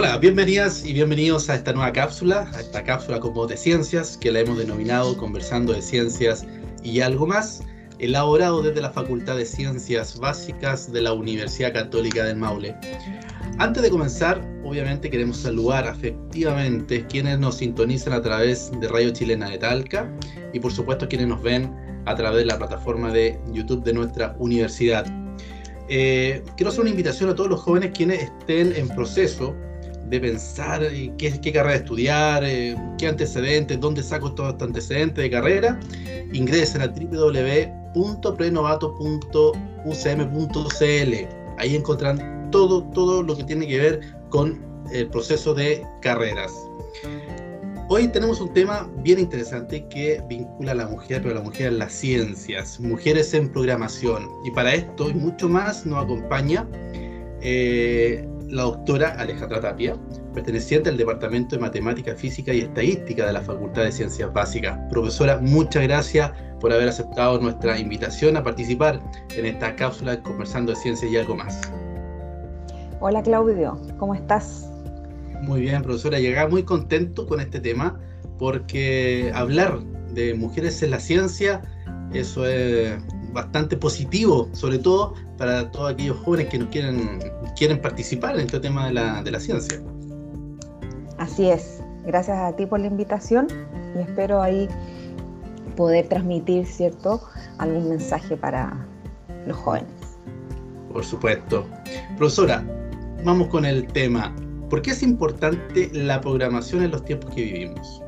Hola, bienvenidas y bienvenidos a esta nueva cápsula, a esta cápsula como de ciencias que la hemos denominado Conversando de Ciencias y algo más, elaborado desde la Facultad de Ciencias Básicas de la Universidad Católica del Maule. Antes de comenzar, obviamente queremos saludar afectivamente quienes nos sintonizan a través de Radio Chilena de Talca y por supuesto quienes nos ven a través de la plataforma de YouTube de nuestra universidad. Eh, quiero hacer una invitación a todos los jóvenes quienes estén en proceso de pensar qué, qué carrera estudiar, eh, qué antecedentes, dónde saco todos estos antecedentes de carrera, ingresen a www.prenovato.ucm.cl. Ahí encontrarán todo, todo lo que tiene que ver con el proceso de carreras. Hoy tenemos un tema bien interesante que vincula a la mujer, pero a la mujer en las ciencias, mujeres en programación. Y para esto y mucho más nos acompaña eh, la doctora Alejandra Tapia, perteneciente al Departamento de Matemática, Física y Estadística de la Facultad de Ciencias Básicas. Profesora, muchas gracias por haber aceptado nuestra invitación a participar en esta cápsula Conversando de Ciencias y algo más. Hola Claudio, ¿cómo estás? Muy bien, profesora, llegaba muy contento con este tema porque hablar de mujeres en la ciencia, eso es bastante positivo, sobre todo para todos aquellos jóvenes que nos quieren, quieren participar en este tema de la, de la ciencia. Así es, gracias a ti por la invitación y espero ahí poder transmitir, ¿cierto?, algún mensaje para los jóvenes. Por supuesto. Profesora, vamos con el tema. ¿Por qué es importante la programación en los tiempos que vivimos?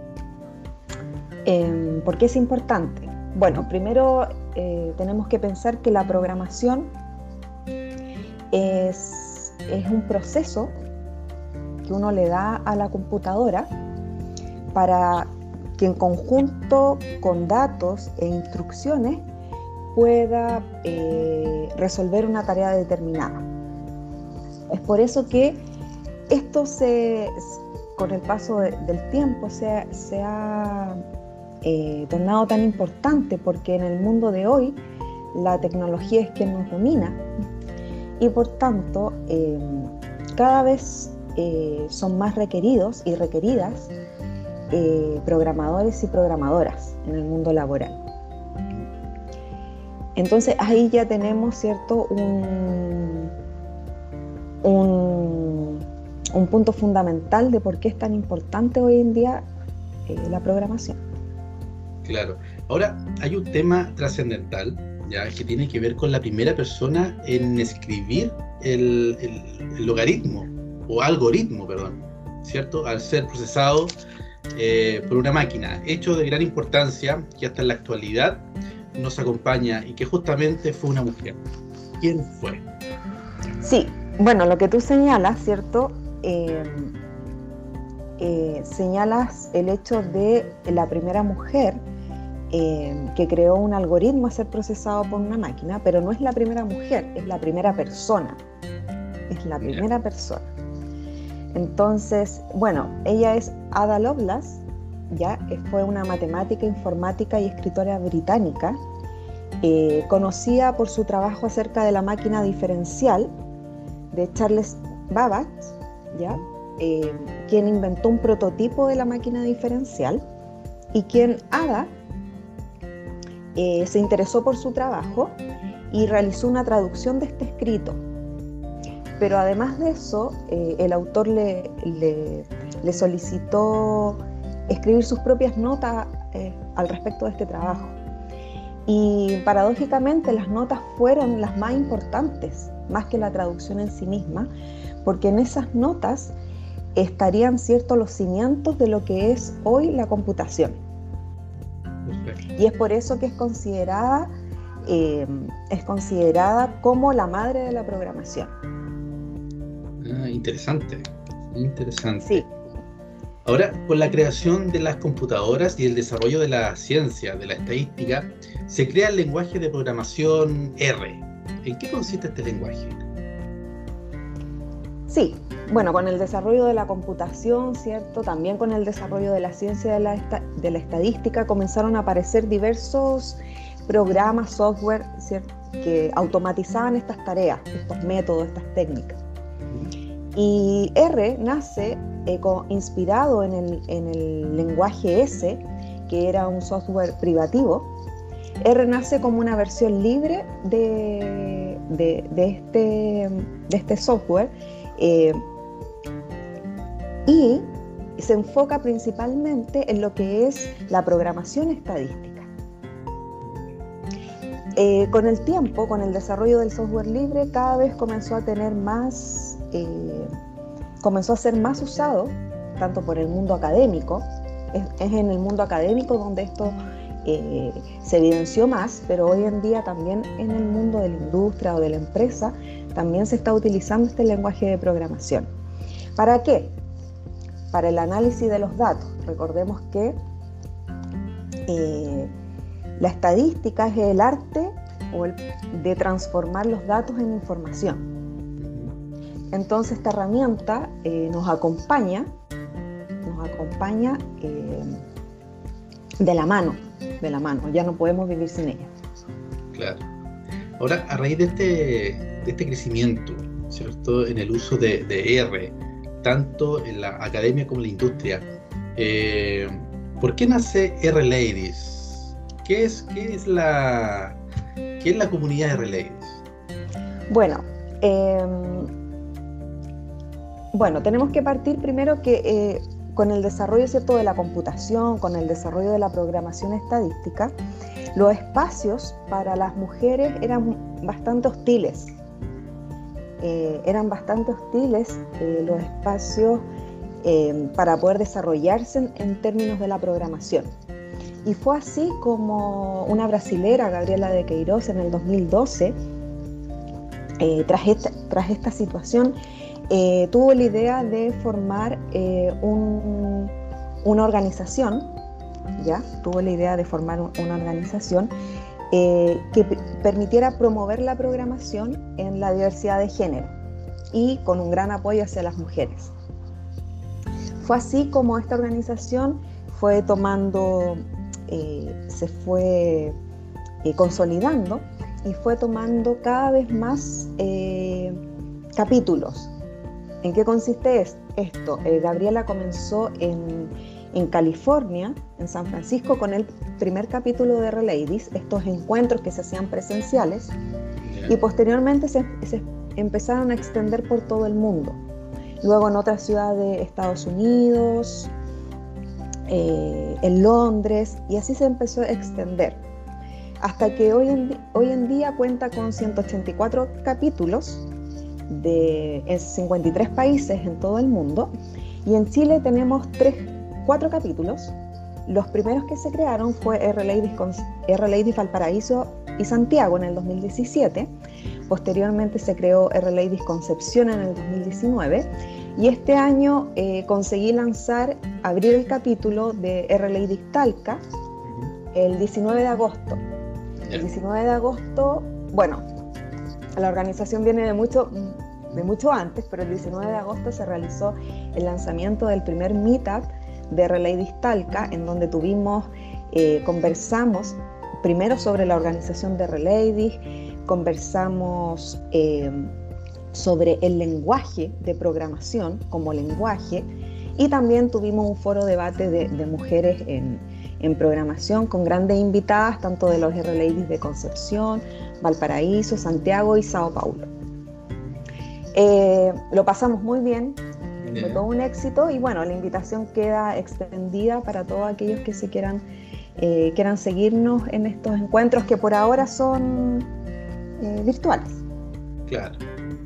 Eh, ¿Por qué es importante? Bueno, primero eh, tenemos que pensar que la programación es, es un proceso que uno le da a la computadora para que en conjunto con datos e instrucciones pueda eh, resolver una tarea determinada. Es por eso que esto se, con el paso del tiempo se, se ha eh, tornado tan importante porque en el mundo de hoy la tecnología es quien nos domina y por tanto eh, cada vez eh, son más requeridos y requeridas programadores y programadoras en el mundo laboral. Entonces ahí ya tenemos cierto un, un, un punto fundamental de por qué es tan importante hoy en día la programación. Claro. Ahora, hay un tema trascendental, ya, que tiene que ver con la primera persona en escribir el, logaritmo, o algoritmo, perdón, ¿cierto? Al ser procesado eh, por una máquina, hecho de gran importancia, que hasta en la actualidad nos acompaña y que justamente fue una mujer. ¿Quién fue? Sí, bueno, lo que tú señalas, ¿cierto? Eh, eh, señalas el hecho de la primera mujer eh, que creó un algoritmo a ser procesado por una máquina, pero no es la primera mujer, es la primera persona. Es la primera persona. Entonces, bueno, ella es Ada Lovelace, ya fue una matemática, informática y escritora británica, eh, conocida por su trabajo acerca de la máquina diferencial de Charles Babbage, ¿ya? Eh, quien inventó un prototipo de la máquina diferencial y quien Ada eh, se interesó por su trabajo y realizó una traducción de este escrito. Pero además de eso, eh, el autor le, solicitó escribir sus propias notas eh, al respecto de este trabajo. Y paradójicamente las notas fueron las más importantes, más que la traducción en sí misma, porque en esas notas estarían ciertos los cimientos de lo que es hoy la computación. Y es por eso que es considerada, eh, es considerada como la madre de la programación. Ah, interesante, interesante. Sí. Ahora, con la creación de las computadoras y el desarrollo de la ciencia, de la estadística, se crea el lenguaje de programación R. ¿En qué consiste este lenguaje? Sí, bueno, con el desarrollo de la computación, ¿cierto? También con el desarrollo de la ciencia de la, de la estadística comenzaron a aparecer diversos programas, software, ¿cierto? que automatizaban estas tareas, estos métodos, estas técnicas. Y R nace eh, inspirado en el, lenguaje S, que era un software privativo. R nace como una versión libre de, este, de este, software eh, y se enfoca principalmente en lo que es la programación estadística. Eh, con el tiempo, con el desarrollo del software libre, cada vez comenzó a tener más, eh, comenzó a ser más usado, tanto por el mundo académico, es, en el mundo académico donde esto eh, se evidenció más, pero hoy en día también en el mundo de la industria o de la empresa también se está utilizando este lenguaje de programación. ¿Para qué? Para el análisis de los datos. Recordemos que la estadística es el arte de transformar los datos en información. Entonces esta herramienta eh, nos acompaña, nos acompaña eh, de la mano, de la mano, ya no podemos vivir sin ella. Claro. Ahora, a raíz de este, de este crecimiento, ¿cierto? En el uso de, R, tanto en la academia como en la industria, eh, ¿por qué nace R Ladies? ¿Qué es, qué es, la, qué es la comunidad de Relays? Bueno, em, bueno, tenemos que partir primero que eh, con el desarrollo ¿cierto? de la computación, con el desarrollo de la programación estadística, los espacios para las mujeres eran bastante hostiles. Eh, eran bastante hostiles eh, los espacios em, para poder desarrollarse en términos de la programación. Y fue así como una brasilera, Gabriela de Queiroz, en el 2012, eh, tras, esta, tras, esta, situación, eh, tuvo la idea de formar eh, una organización, ¿ya? Tuvo la idea de formar una organización que permitiera promover la programación en la diversidad de género y con un gran apoyo hacia las mujeres. Fue así como esta organización fue tomando eh, se fue eh, consolidando y fue tomando cada vez más eh, capítulos. ¿En qué consiste esto? Gabriela comenzó en, California, en San Francisco, con el primer capítulo de Reladies, estos encuentros que se hacían presenciales, y posteriormente se, se, empezaron a extender por todo el mundo. Luego en otras ciudades de Estados Unidos, eh, en Londres, y así se empezó a extender, hasta que hoy en, hoy en día cuenta con 184 capítulos de 53 países en todo el mundo, y en Chile tenemos tres, cuatro capítulos. Los primeros que se crearon fue R Ladies, R Ladies Valparaíso y Santiago en el 2017. Posteriormente se creó R Ladies Concepción en el 2019 y este año eh, conseguí lanzar, abrir el capítulo de R Ladies Talca el 19 de agosto. El 19 de agosto, bueno, la organización viene de mucho, de mucho antes, pero el 19 de agosto se realizó el lanzamiento del primer meetup de R Ladies Talca, en donde tuvimos, eh, conversamos primero sobre la organización de Reladies, conversamos eh, sobre el lenguaje de programación como lenguaje y también tuvimos un foro debate de, mujeres en, programación con grandes invitadas tanto de los R-Ladies de Concepción, Valparaíso, Santiago y Sao Paulo. Eh, lo pasamos muy bien, fue todo un éxito y bueno, la invitación queda extendida para todos aquellos que se quieran eh, quieran seguirnos en estos encuentros que por ahora son eh, virtuales. Claro,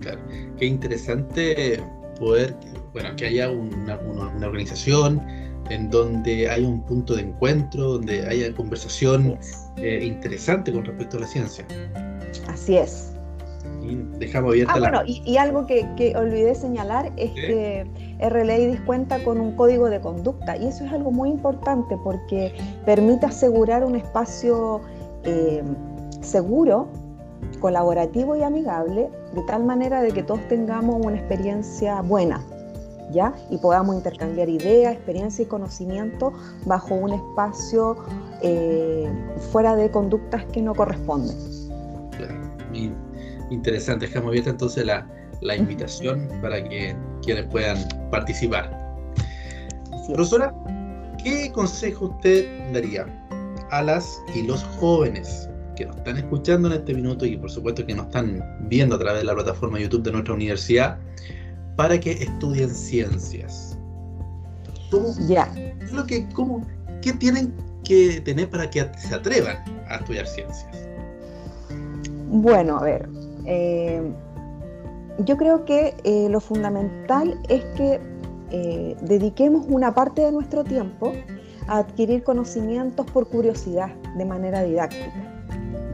claro. Qué interesante poder, bueno, que haya una, organización en donde hay un punto de encuentro, donde haya conversación eh, interesante con respecto a la ciencia. Así es. Y dejamos abierta ah, la... Bueno, y, algo que, olvidé señalar es que R-Ladies cuenta con un código de conducta y eso es algo muy importante porque permite asegurar un espacio eh, seguro, colaborativo y amigable de tal manera de que todos tengamos una experiencia buena, ¿ya? Y podamos intercambiar ideas, experiencia y conocimiento bajo un espacio eh, fuera de conductas que no corresponden. Claro, interesante. Dejamos abierta entonces la, la invitación para que quienes puedan participar. Profesora, ¿qué consejo usted daría a las y los jóvenes que nos están escuchando en este minuto y por supuesto que nos están viendo a través de la plataforma YouTube de nuestra universidad para que estudien ciencias? ya. Lo que, cómo, ¿Qué tienen que tener para que se atrevan a estudiar ciencias? Bueno, a ver, eh, yo creo que eh, lo fundamental es que eh, dediquemos una parte de nuestro tiempo a adquirir conocimientos por curiosidad, de manera didáctica.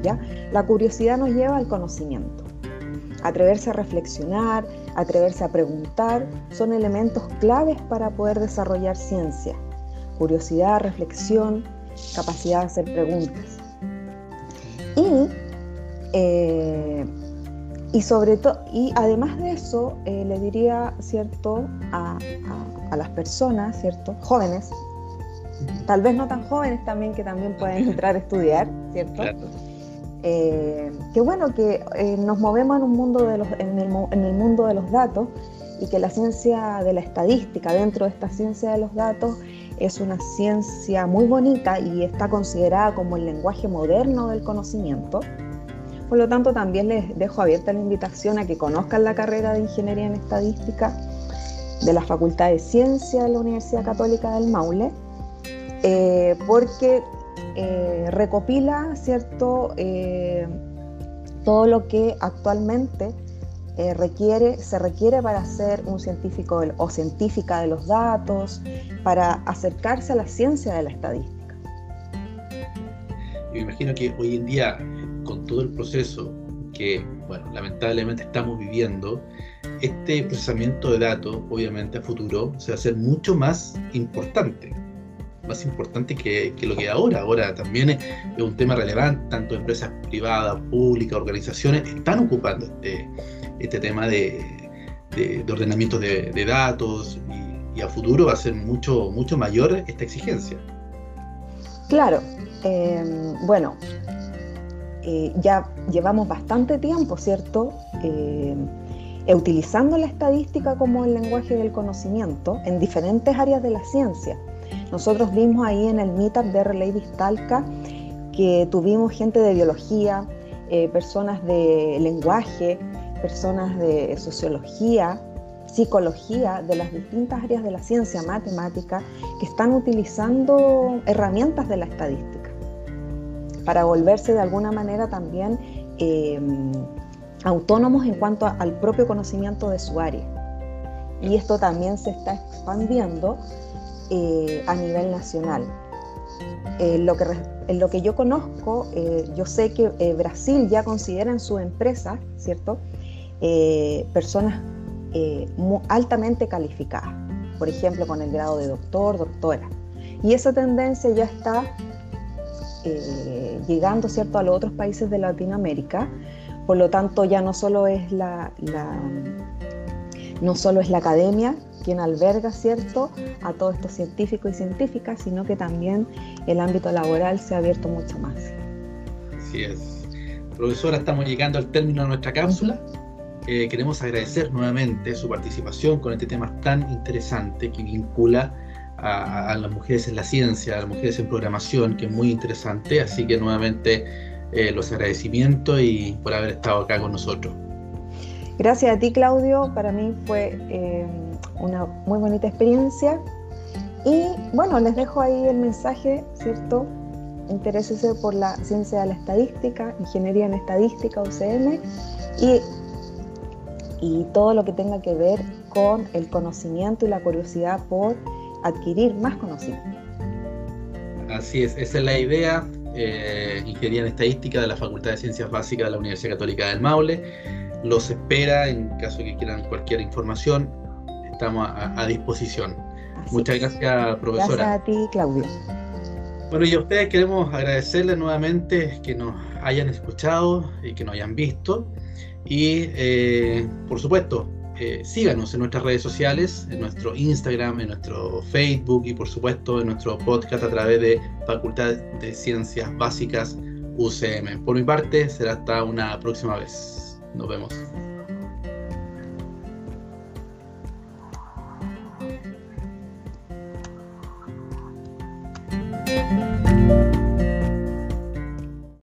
¿ya? La curiosidad nos lleva al conocimiento. Atreverse a reflexionar, atreverse a preguntar, son elementos claves para poder desarrollar ciencia. Curiosidad, reflexión, capacidad de hacer preguntas. Y eh, y sobre todo, y además de eso, eh, le diría, ¿cierto?, a, las personas, ¿cierto?, jóvenes, tal vez no tan jóvenes también, que también pueden entrar a estudiar, ¿cierto? Eh, que bueno, que eh, nos movemos en, un mundo de los, en, el, en el mundo de los datos y que la ciencia de la estadística, dentro de esta ciencia de los datos, es una ciencia muy bonita y está considerada como el lenguaje moderno del conocimiento. Por lo tanto, también les dejo abierta la invitación a que conozcan la carrera de Ingeniería en Estadística de la Facultad de Ciencia de la Universidad Católica del Maule, eh, porque eh, recopila cierto, eh, todo lo que actualmente requiere, se requiere para ser un científico o científica de los datos, para acercarse a la ciencia de la estadística. Yo imagino que hoy en día con todo el proceso que, bueno, lamentablemente estamos viviendo, este procesamiento de datos, obviamente a futuro, se va a hacer mucho más importante, más importante que, lo que ahora. Ahora también es, un tema relevante, tanto empresas privadas, públicas, organizaciones están ocupando este, este tema de, ordenamiento de, datos y, a futuro va a ser mucho, mucho mayor esta exigencia. Claro, eh, bueno, eh, ya llevamos bastante tiempo, ¿cierto? Eh, utilizando la estadística como el lenguaje del conocimiento en diferentes áreas de la ciencia. Nosotros vimos ahí en el meetup de Relay Vistalca que tuvimos gente de biología, eh, personas de lenguaje, personas de sociología, psicología, de las distintas áreas de la ciencia, matemática, que están utilizando herramientas de la estadística para volverse de alguna manera también em, autónomos en cuanto al propio conocimiento de su área. Y esto también se está expandiendo eh, a nivel nacional. en lo, que, en lo que yo conozco, eh, yo sé que eh, Brasil ya considera en su empresa, ¿cierto?, personas altamente calificadas, por ejemplo, con el grado de doctor, doctora. Y esa tendencia ya está eh, llegando ¿cierto? a los otros países de Latinoamérica. Por lo tanto, ya no solo es la, no solo es la academia quien alberga ¿cierto? a todos estos científicos y científicas, sino que también el ámbito laboral se ha abierto mucho más. Así es. Profesora, estamos llegando al término de nuestra cápsula. Eh, queremos agradecer nuevamente su participación con este tema tan interesante que vincula a, las mujeres en la ciencia, a las mujeres en programación, que es muy interesante. Así que nuevamente eh, los agradecimientos y por haber estado acá con nosotros. Gracias a ti, Claudio. Para mí fue eh, una muy bonita experiencia. Y bueno, les dejo ahí el mensaje, ¿cierto? Interésese por la ciencia de la estadística, ingeniería en estadística, UCM, y, y todo lo que tenga que ver con el conocimiento y la curiosidad por adquirir más conocimiento. Así es, esa es la idea. Eh, Ingeniería en Estadística de la Facultad de Ciencias Básicas de la Universidad Católica del Maule. Los espera en caso que quieran cualquier información. Estamos a, disposición. Muchas gracias, profesora. Gracias a ti, Claudio. Bueno, y a ustedes queremos agradecerles nuevamente que nos hayan escuchado y que nos hayan visto. Y, eh, por supuesto, eh, síganos en nuestras redes sociales, en nuestro Instagram, en nuestro Facebook y por supuesto en nuestro podcast a través de Facultad de Ciencias Básicas UCM. Por mi parte, será hasta una próxima vez. Nos vemos.